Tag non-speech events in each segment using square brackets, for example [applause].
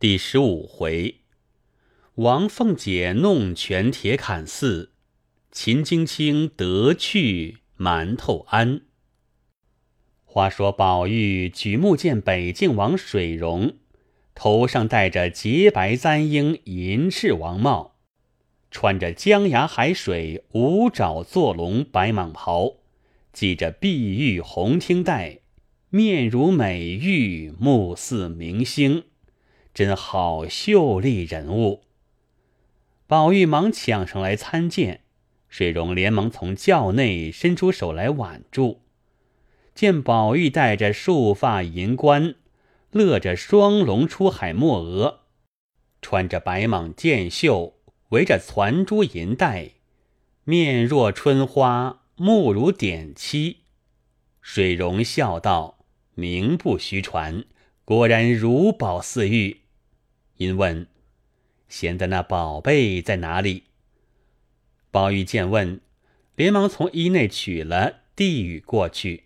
第十五回，王凤姐弄权铁槛寺，秦京卿得去馒头庵。话说宝玉举目见北静王水溶，头上戴着洁白簪缨银翅王帽，穿着江崖海水五爪坐龙白蟒袍，系着碧玉红听带，面如美玉，目似明星。真好秀丽人物！宝玉忙抢上来参见，水溶连忙从轿内伸出手来挽住。见宝玉戴着束发银冠，勒着双龙出海墨额，穿着白蟒箭袖，围着攒珠银带，面若春花，目如点漆。水溶笑道：“名不虚传，果然如宝似玉。”因问：“贤的那宝贝在哪里？”宝玉见问，连忙从衣内取了，递与过去。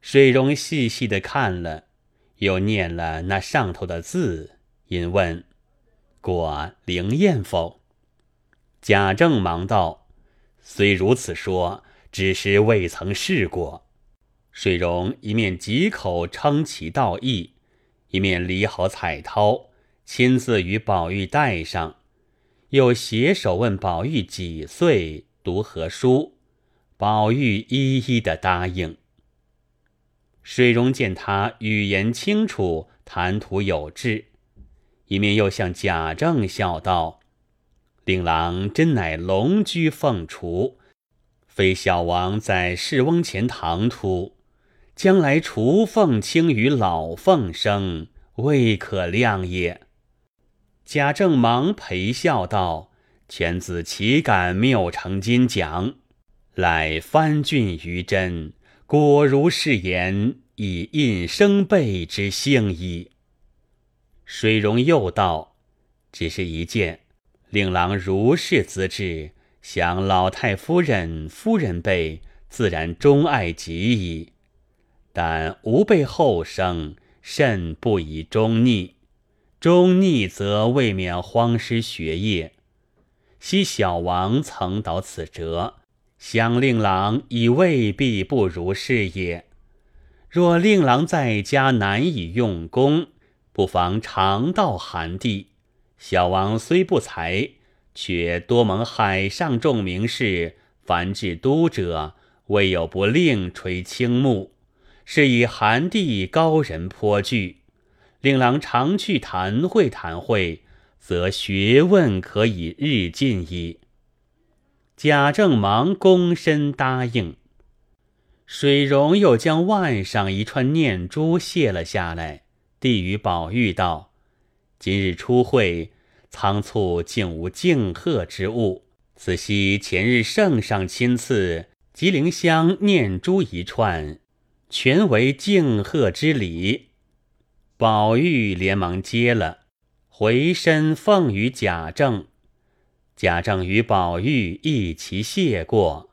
水溶细细的看了，又念了那上头的字，因问：“果灵验否？”贾政忙道：“虽如此说，只是未曾试过。”水溶一面几口称其道义，一面理好彩绦。亲自与宝玉带上，又携手问宝玉几岁，读何书。宝玉一一的答应。水溶见他语言清楚，谈吐有致，一面又向贾政笑道：“令郎真乃龙居凤雏，非小王在世翁前唐突，将来雏凤轻于老凤生，未可量也。”贾政忙陪笑道：“犬子岂敢谬成金奖？乃翻俊于真，果如是言，以印生辈之幸矣。”水溶又道：“只是一件，令郎如是资质，想老太夫人、夫人辈自然钟爱极矣。但吾辈后生，甚不宜忠逆。”终逆则未免荒失学业。昔小王曾蹈此辙，想令郎已未必不如是也。若令郎在家难以用功，不妨常到寒地。小王虽不才，却多蒙海上众名士，凡至都者，未有不另垂青目，是以寒地高人颇具。令郎常去谈会谈会，则学问可以日进矣。贾政忙躬身答应。水溶又将腕上一串念珠卸了下来，递与宝玉道：“今日初会，仓促竟无敬贺之物。此夕前日圣上亲赐吉灵香念珠一串，全为敬贺之礼。”宝玉连忙接了，回身奉与贾政。贾政与宝玉一齐谢过，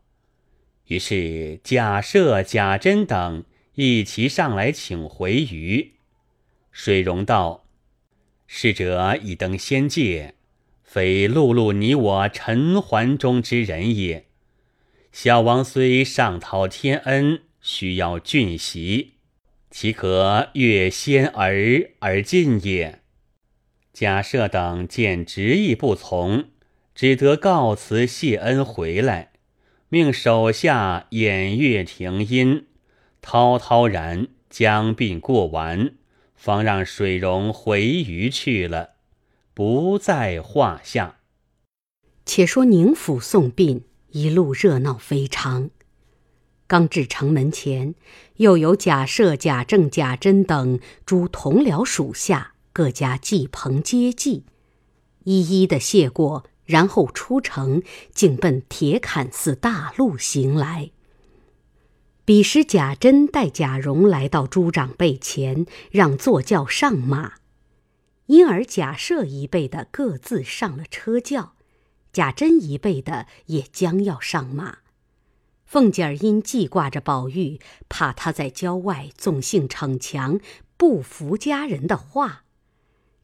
于是贾赦、贾珍等一齐上来请回余。水溶道：“逝者已登仙界，非碌碌你我尘寰中之人也。小王虽上讨天恩，需要俊袭。”岂可越先而而进也？贾赦等见执意不从，只得告辞谢恩回来，命手下掩月停音，滔滔然将病过完，方让水溶回余去了，不在话下。且说宁府送殡，一路热闹非常。刚至城门前，又有贾赦、贾政、贾珍等诸同僚属下各家祭棚接济，一一的谢过，然后出城，竟奔铁槛寺大路行来。彼时贾珍带贾蓉来到诸长辈前，让坐轿上马，因而贾赦一辈的各自上了车轿，贾珍一辈的也将要上马。凤姐儿因记挂着宝玉，怕他在郊外纵性逞强，不服家人的话，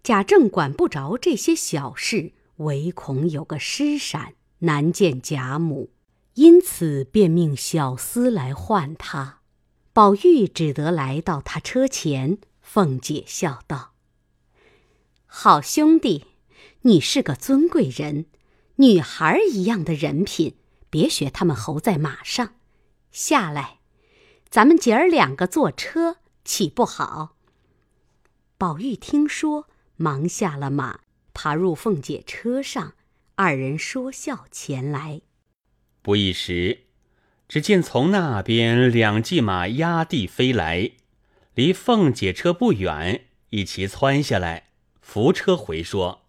贾政管不着这些小事，唯恐有个失闪，难见贾母，因此便命小厮来唤他。宝玉只得来到他车前，凤姐笑道：“好兄弟，你是个尊贵人，女孩一样的人品，别学他们猴在马上，下来，咱们姐儿两个坐车，岂不好？”宝玉听说。忙下了马，爬入凤姐车上，二人说笑前来。不一时，只见从那边两骑马压地飞来，离凤姐车不远，一齐窜下来，扶车回说：“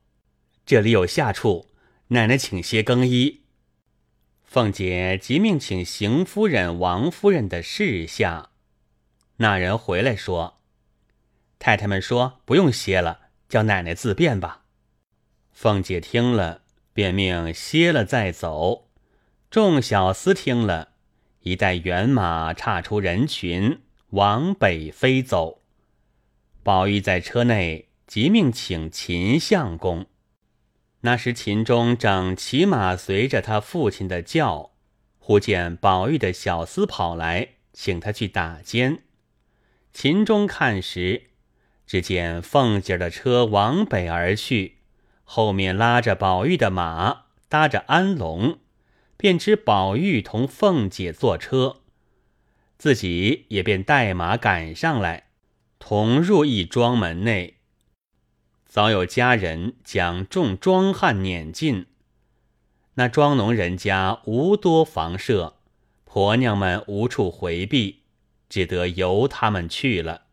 这里有下处，奶奶请歇更衣。”凤姐即命请邢夫人、王夫人的侍下。那人回来说：“太太们说不用歇了。”叫奶奶自便吧。凤姐听了，便命歇了再走。众小厮听了，一带辕马岔出人群，往北飞走。宝玉在车内即命请秦相公。那时秦钟正骑马随着他父亲的轿，忽见宝玉的小厮跑来，请他去打尖。秦钟看时。只见凤姐的车往北而去，后面拉着宝玉的马，搭着安龙，便知宝玉同凤姐坐车，自己也便带马赶上来，同入一庄门内。早有家人将众庄汉撵进，那庄农人家无多房舍，婆娘们无处回避，只得由他们去了。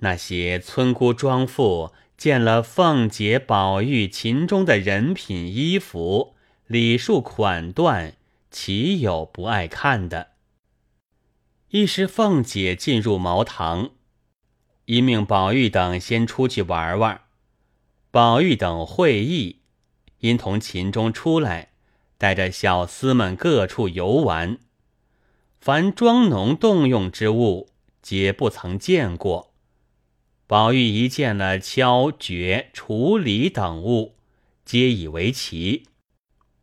那些村姑庄妇见了凤姐、宝玉、秦钟的人品、衣服、礼数、款段，岂有不爱看的？一时凤姐进入茅堂，一命宝玉等先出去玩玩。宝玉等会意，因同秦钟出来，带着小厮们各处游玩。凡庄农动用之物，皆不曾见过。宝玉一见了敲掘、处理等物，皆以为奇，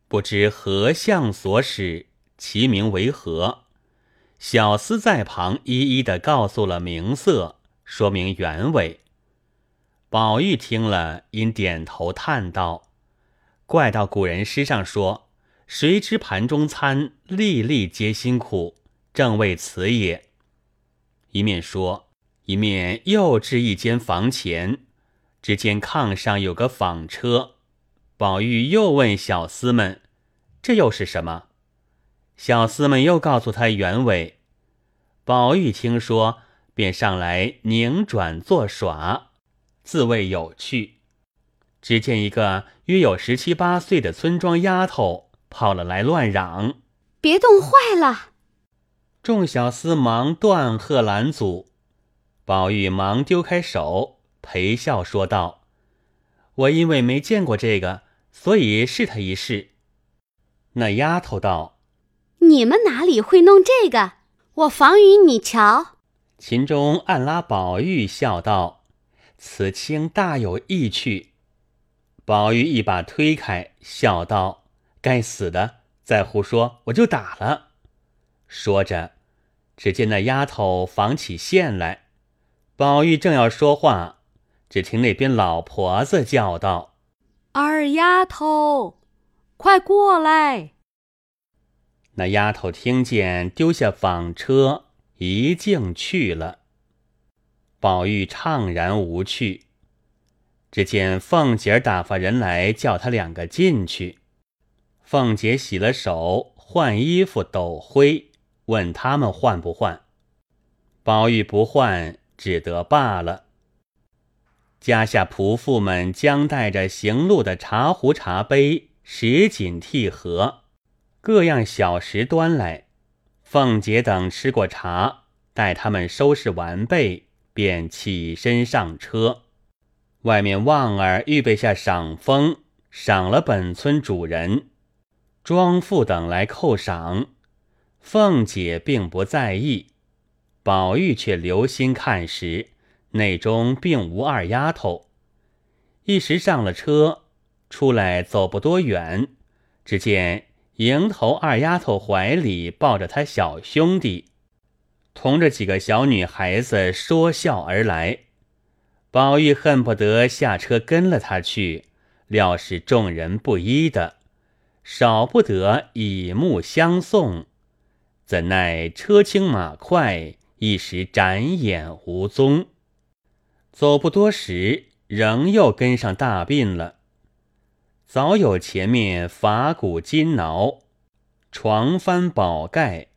不知何相所使，其名为何？小厮在旁一一的告诉了名色，说明原委。宝玉听了，因点头叹道：“怪到古人诗上说，谁知盘中餐，粒粒皆辛苦，正为此也。”一面说。一面又至一间房前，只见炕上有个纺车。宝玉又问小厮们：“这又是什么？”小厮们又告诉他原委。宝玉听说，便上来拧转作耍，自谓有趣。只见一个约有十七八岁的村庄丫头跑了来，乱嚷：“别冻坏了！”众小厮忙断喝拦阻。宝玉忙丢开手，陪笑说道：“我因为没见过这个，所以试他一试。”那丫头道：“你们哪里会弄这个？我防与你瞧。”秦钟暗拉宝玉笑道：“此卿大有意趣。”宝玉一把推开，笑道：“该死的，再胡说我就打了。”说着，只见那丫头纺起线来。宝玉正要说话，只听那边老婆子叫道：“二丫头，快过来！”那丫头听见，丢下纺车，一径去了。宝玉怅然无趣。只见凤姐打发人来叫他两个进去。凤姐洗了手，换衣服，抖灰，问他们换不换。宝玉不换。只得罢了。家下仆妇们将带着行路的茶壶、茶杯、石锦屉盒，各样小食端来。凤姐等吃过茶，待他们收拾完备，便起身上车。外面旺儿预备下赏风，赏了本村主人、庄妇等来扣赏。凤姐并不在意。宝玉却留心看时，内中并无二丫头。一时上了车，出来走不多远，只见迎头二丫头怀里抱着他小兄弟，同着几个小女孩子说笑而来。宝玉恨不得下车跟了他去，料是众人不依的，少不得以目相送。怎奈车轻马快，一时展眼无踪。走不多时。仍又跟上大病了。早有前面法鼓金挠、床翻宝盖、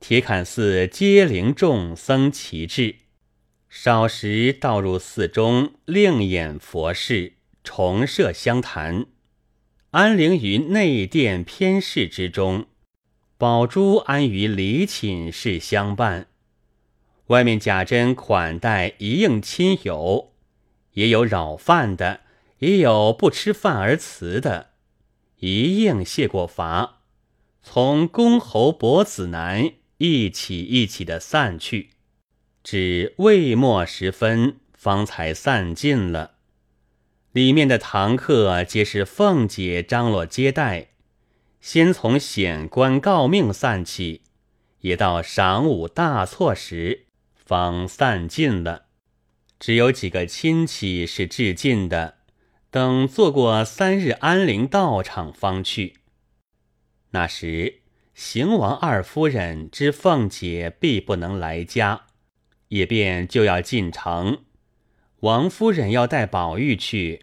铁槛寺接灵众僧齐至，少时倒入寺中，另演佛事，重设香坛，安灵于内殿偏室之中。宝珠安于离寝室相伴，外面假珍款待一应亲友。也有扰饭的，也有不吃饭而辞的，一应谢过罚，从公侯伯子男一起一起的散去，至未末时分，方才散尽了。里面的堂客皆是凤姐张罗接待，先从显官告命散起，也到晌午大错时，方散尽了。只有几个亲戚是致敬的，等做过三日安灵道场方去。那时邢王二夫人知凤姐必不能来家，也便就要进城。王夫人要带宝玉去，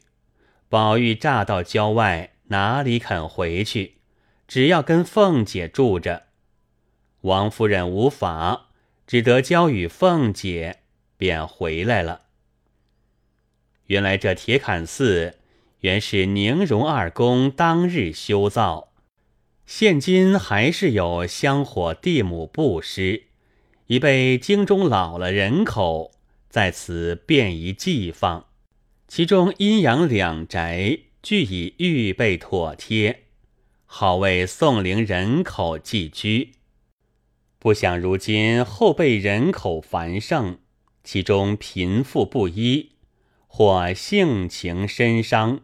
宝玉乍到郊外，哪里肯回去？只要跟凤姐住着。王夫人无法，只得交与凤姐，便回来了。原来这铁槛寺原是宁荣二公当日修造，现今还是有香火地母布施，已被京中老了人口在此便宜寄放。其中阴阳两宅俱已预备妥帖，好为宋陵人口寄居。不想如今后辈人口繁盛，其中贫富不一。或性情深伤，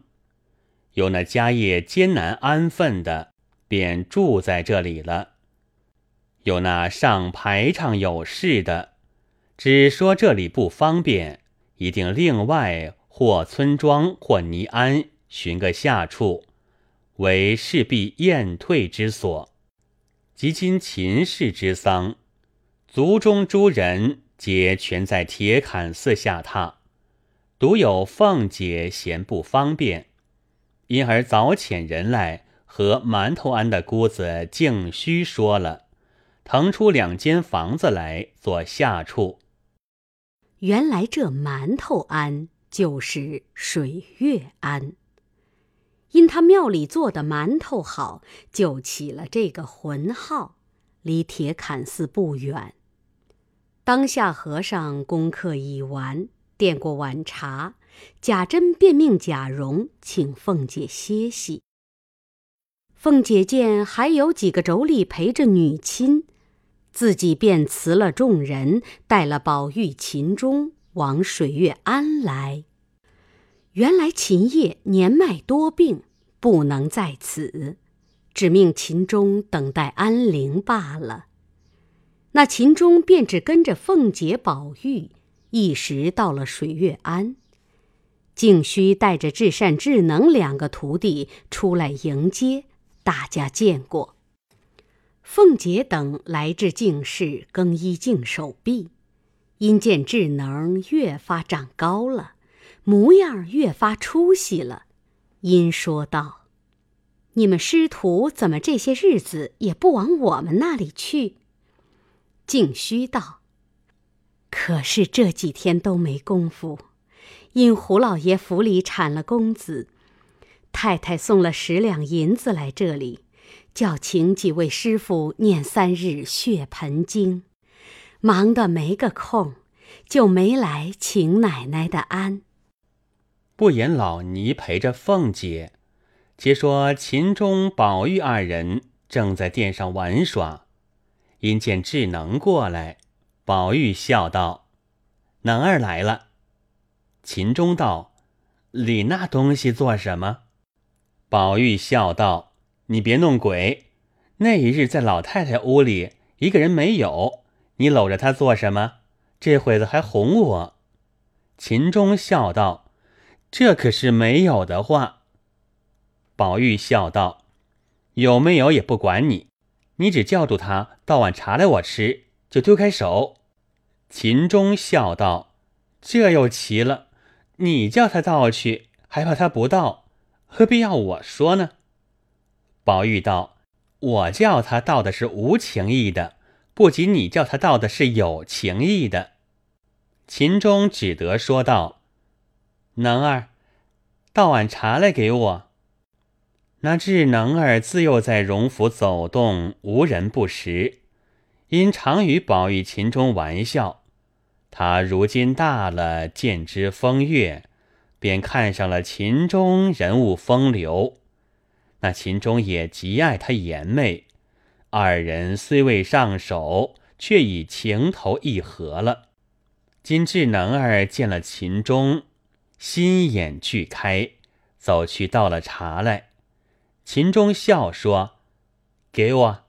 有那家业艰难安分的，便住在这里了；有那上排场有事的，只说这里不方便，一定另外或村庄或尼庵寻个下处，为势必宴退之所。及今秦氏之丧，族中诸人皆全在铁槛寺下榻。独有凤姐嫌不方便，因而早遣人来和馒头庵的姑子静虚说了，腾出两间房子来做下处。原来这馒头庵就是水月庵，因他庙里做的馒头好，就起了这个浑号。离铁槛寺不远，当下和尚功课已完。垫过晚茶，贾珍便命贾蓉请凤姐歇息。凤姐见还有几个妯娌陪着女亲，自己便辞了众人，带了宝玉、秦钟往水月庵来。原来秦叶年迈多病，不能在此，只命秦钟等待安灵罢了。那秦钟便只跟着凤姐、宝玉。一时到了水月庵，静虚带着至善、智能两个徒弟出来迎接，大家见过。凤姐等来至净室更衣净手臂，因见智能越发长高了，模样越发出息了，因说道：“你们师徒怎么这些日子也不往我们那里去？”静虚道。可是这几天都没功夫，因胡老爷府里产了公子，太太送了十两银子来这里，叫请几位师傅念三日血盆经，忙得没个空，就没来请奶奶的安。不言老尼陪着凤姐，且说秦钟、宝玉二人正在殿上玩耍，因见智能过来。宝玉笑道：“能儿来了。”秦钟道：“理那东西做什么？”宝玉笑道：“你别弄鬼。那一日在老太太屋里，一个人没有，你搂着她做什么？这会子还哄我。”秦钟笑道：“这可是没有的话。”宝玉笑道：“有没有也不管你，你只叫住他倒碗茶来我吃，就丢开手。”秦钟笑道：“这又奇了，你叫他倒去，还怕他不倒，何必要我说呢？”宝玉道：“我叫他倒的是无情意的，不及你叫他倒的是有情意的。”秦钟只得说道：“能儿，倒碗茶来给我。”那智能儿自幼在荣府走动，无人不识，因常与宝玉、秦钟玩笑。他如今大了，见之风月，便看上了秦钟人物风流。那秦钟也极爱他颜媚，二人虽未上手，却已情投意合了。今智能儿见了秦钟，心眼俱开，走去倒了茶来。秦钟笑说：“给我。”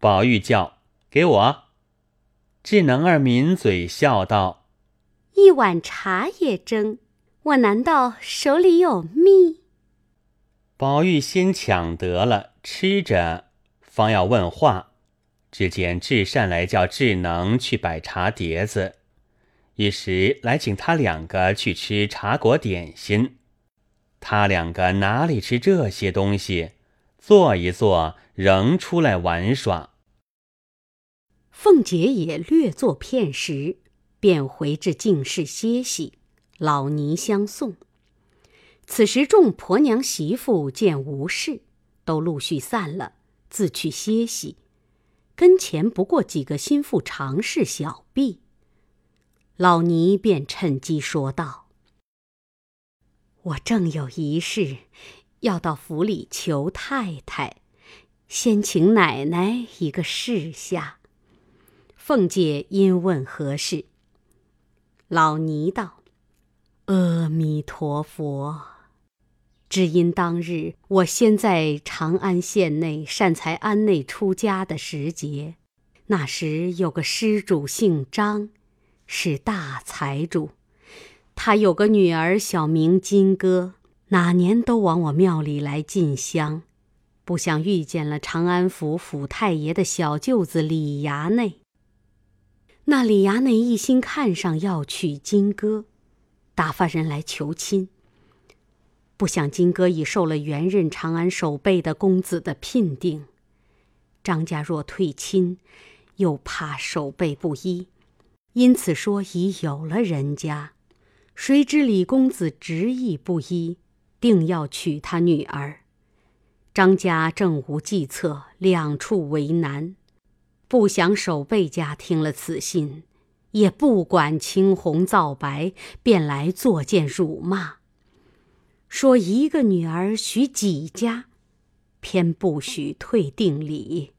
宝玉叫：“给我。”智能儿抿嘴笑道：“一碗茶也争，我难道手里有蜜？”宝玉先抢得了，吃着，方要问话，只见智善来叫智能去摆茶碟子，一时来请他两个去吃茶果点心。他两个哪里吃这些东西？坐一坐，仍出来玩耍。凤姐也略作片时，便回至静室歇息。老尼相送。此时众婆娘媳妇见无事，都陆续散了，自去歇息。跟前不过几个心腹常侍小婢，老尼便趁机说道。我正有一事，要到府里求太太，先请奶奶一个示下。凤姐因问何事，老尼道：“阿弥陀佛，只因当日我先在长安县内善财庵内出家的时节，那时有个施主姓张，是大财主。”他有个女儿，小名金戈，哪年都往我庙里来进香。不想遇见了长安府府太爷的小舅子李衙内。那李衙内一心看上要娶金戈，打发人来求亲。不想金戈已受了原任长安守备的公子的聘定，张家若退亲，又怕守备不依，因此说已有了人家。谁知李公子执意不依，定要娶他女儿。张家正无计策，两处为难。不想守备家听了此信，也不管青红皂白，便来作践辱骂，说一个女儿许几家，偏不许退定礼，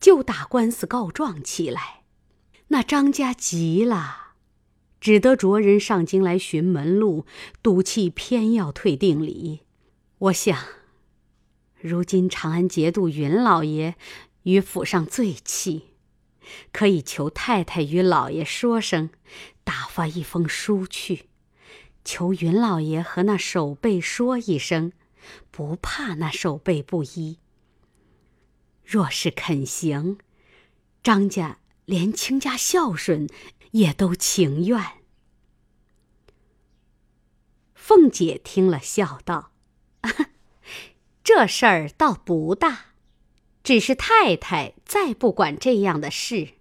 就打官司告状起来。那张家急了。只得着人上京来寻门路，赌气偏要退定礼。我想，如今长安节度云老爷与府上最气，可以求太太与老爷说声，打发一封书去，求云老爷和那守备说一声，不怕那守备不依。若是肯行，张家连亲家孝顺。也都情愿。凤姐听了，笑道：[laughs] “这事儿倒不大，只是太太再不管这样的事。”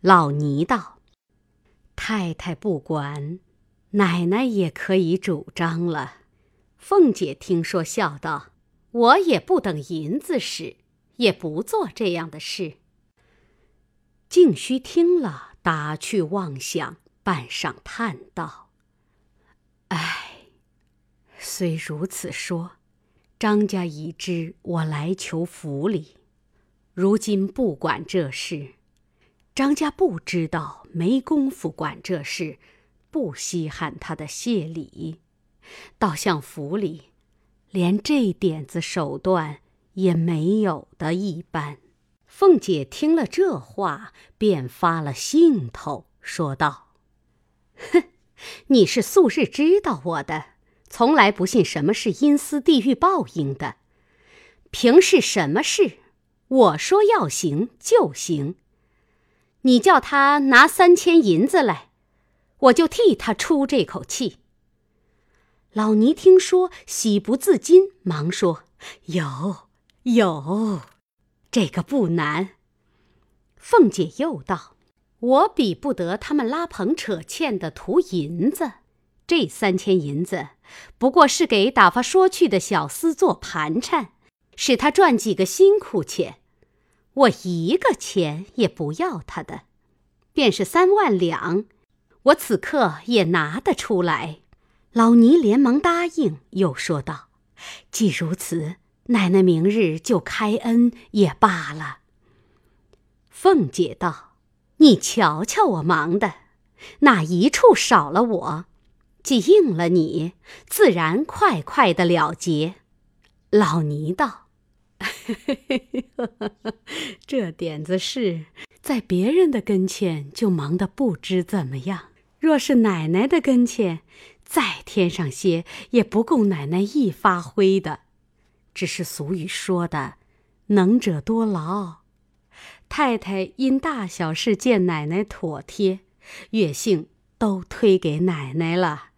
老尼道：“太太不管，奶奶也可以主张了。”凤姐听说，笑道：“我也不等银子使，也不做这样的事。”静虚听了，打趣妄想，半晌叹道：“唉，虽如此说，张家已知我来求府里，如今不管这事。张家不知道，没工夫管这事，不稀罕他的谢礼，倒像府里连这点子手段也没有的一般。凤姐听了这话，便发了兴头，说道：“哼，你是素日知道我的，从来不信什么是阴司地狱报应的。平是什么事，我说要行就行。你叫他拿三千银子来，我就替他出这口气。”老尼听说，喜不自禁，忙说：“有，有。”这个不难。凤姐又道：“我比不得他们拉棚扯欠的图银子，这三千银子不过是给打发说去的小厮做盘缠，使他赚几个辛苦钱。我一个钱也不要他的，便是三万两，我此刻也拿得出来。”老尼连忙答应，又说道：“既如此。”奶奶明日就开恩也罢了。凤姐道：“你瞧瞧我忙的，哪一处少了我？既应了你，自然快快的了结。”老尼道：“ [laughs] 这点子事，在别人的跟前就忙得不知怎么样；若是奶奶的跟前，再添上些，也不够奶奶一发挥的。”只是俗语说的“能者多劳”，太太因大小事见奶奶妥帖，月幸都推给奶奶了，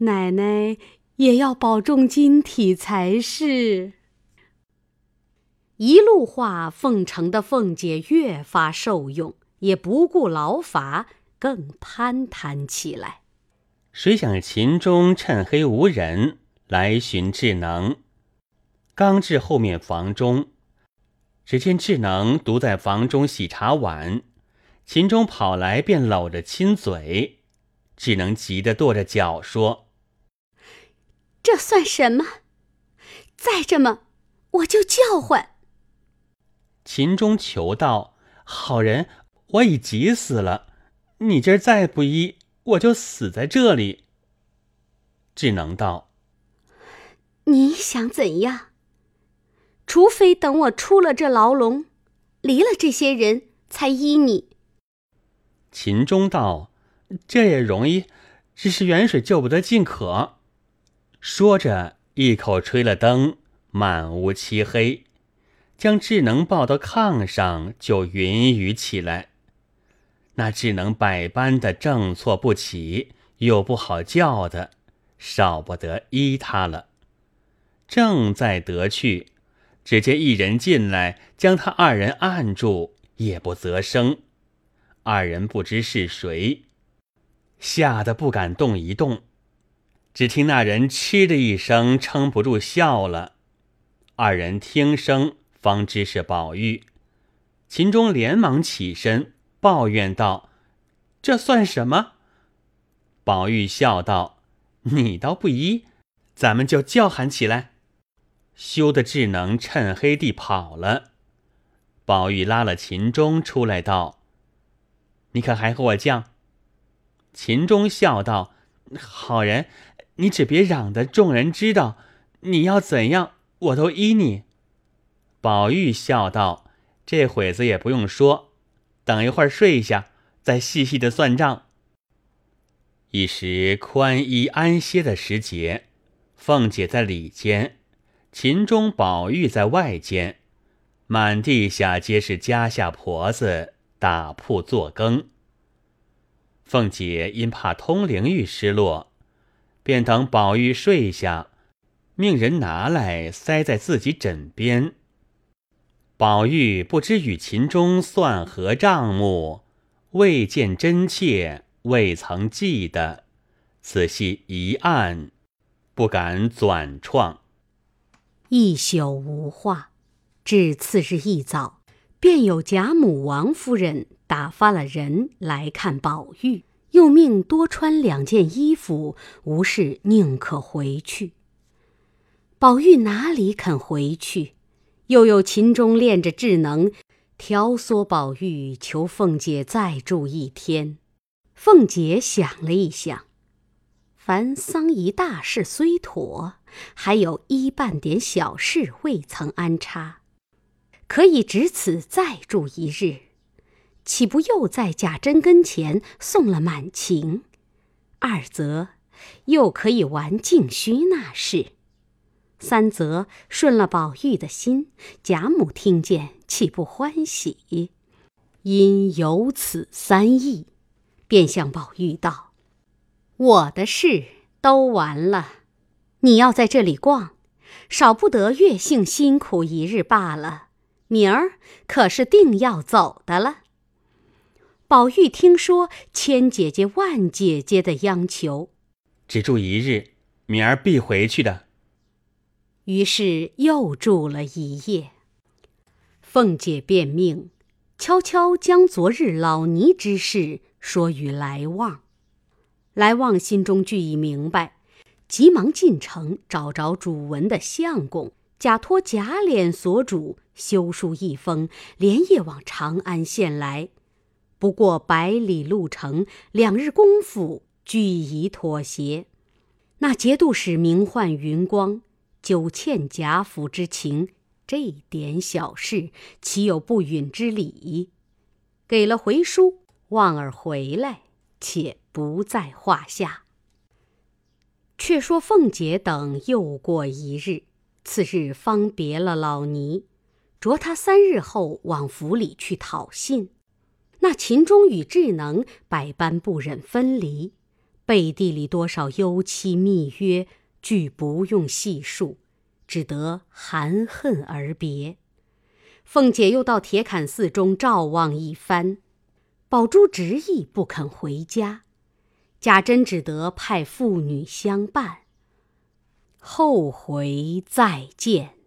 奶奶也要保重金体才是。一路话奉承的凤姐越发受用，也不顾劳乏，更攀谈起来。谁想秦钟趁黑无人来寻智能。刚至后面房中，只见智能独在房中洗茶碗，秦钟跑来便搂着亲嘴，智能急得跺着脚说：“这算什么？再这么，我就叫唤。”秦钟求道：“好人，我已急死了，你今儿再不依，我就死在这里。”智能道：“你想怎样？”除非等我出了这牢笼，离了这些人才依你。秦钟道：“这也容易，只是远水救不得近渴。”说着，一口吹了灯，满屋漆黑，将智能抱到炕上，就云雨起来。那智能百般的正错不起，又不好叫的，少不得依他了。正在得去。只见一人进来，将他二人按住，也不择声。二人不知是谁，吓得不敢动一动。只听那人嗤的一声，撑不住笑了。二人听声，方知是宝玉。秦钟连忙起身，抱怨道：“这算什么？”宝玉笑道：“你倒不依，咱们就叫喊起来。”羞得智能趁黑地跑了。宝玉拉了秦钟出来道：“你可还和我犟？”秦钟笑道：“好人，你只别嚷得众人知道，你要怎样，我都依你。”宝玉笑道：“这会子也不用说，等一会儿睡下，再细细的算账。”一时宽衣安歇的时节，凤姐在里间。秦钟、宝玉在外间，满地下皆是家下婆子打铺做羹。凤姐因怕通灵玉失落，便等宝玉睡下，命人拿来塞在自己枕边。宝玉不知与秦钟算何账目，未见真切，未曾记得，仔细一按，不敢转创。一宿无话，至次日一早，便有贾母、王夫人打发了人来看宝玉，又命多穿两件衣服，无事宁可回去。宝玉哪里肯回去？又有秦钟练着智能，挑唆宝玉求凤姐再住一天。凤姐想了一想，凡丧仪大事虽妥，还有一半点小事未曾安插，可以只此再住一日，岂不又在贾珍跟前送了满情？二则又可以玩静虚那事。三则顺了宝玉的心，贾母听见岂不欢喜？因有此三意，便向宝玉道：“我的事都完了，你要在这里逛，少不得月幸辛苦一日罢了。明儿可是定要走的了。”宝玉听说千姐姐万姐姐的央求，只住一日，明儿必回去的。于是又住了一夜。凤姐便命悄悄将昨日老尼之事说与来旺。来旺心中俱已明白，急忙进城找着主文的相公，假托贾琏所主修书一封，连夜往长安县来。不过百里路程，两日功夫俱已妥协。那节度使名唤云光。久欠贾府之情，这点小事岂有不允之理？给了回书，望儿回来，且不在话下。却说凤姐等又过一日，次日方别了老尼，着他三日后往府里去讨信。那秦钟与智能百般不忍分离，背地里多少幽期密约。俱不用细数，只得含恨而别。凤姐又到铁槛寺中照望一番，宝珠执意不肯回家，贾珍只得派妇女相伴。后回再见。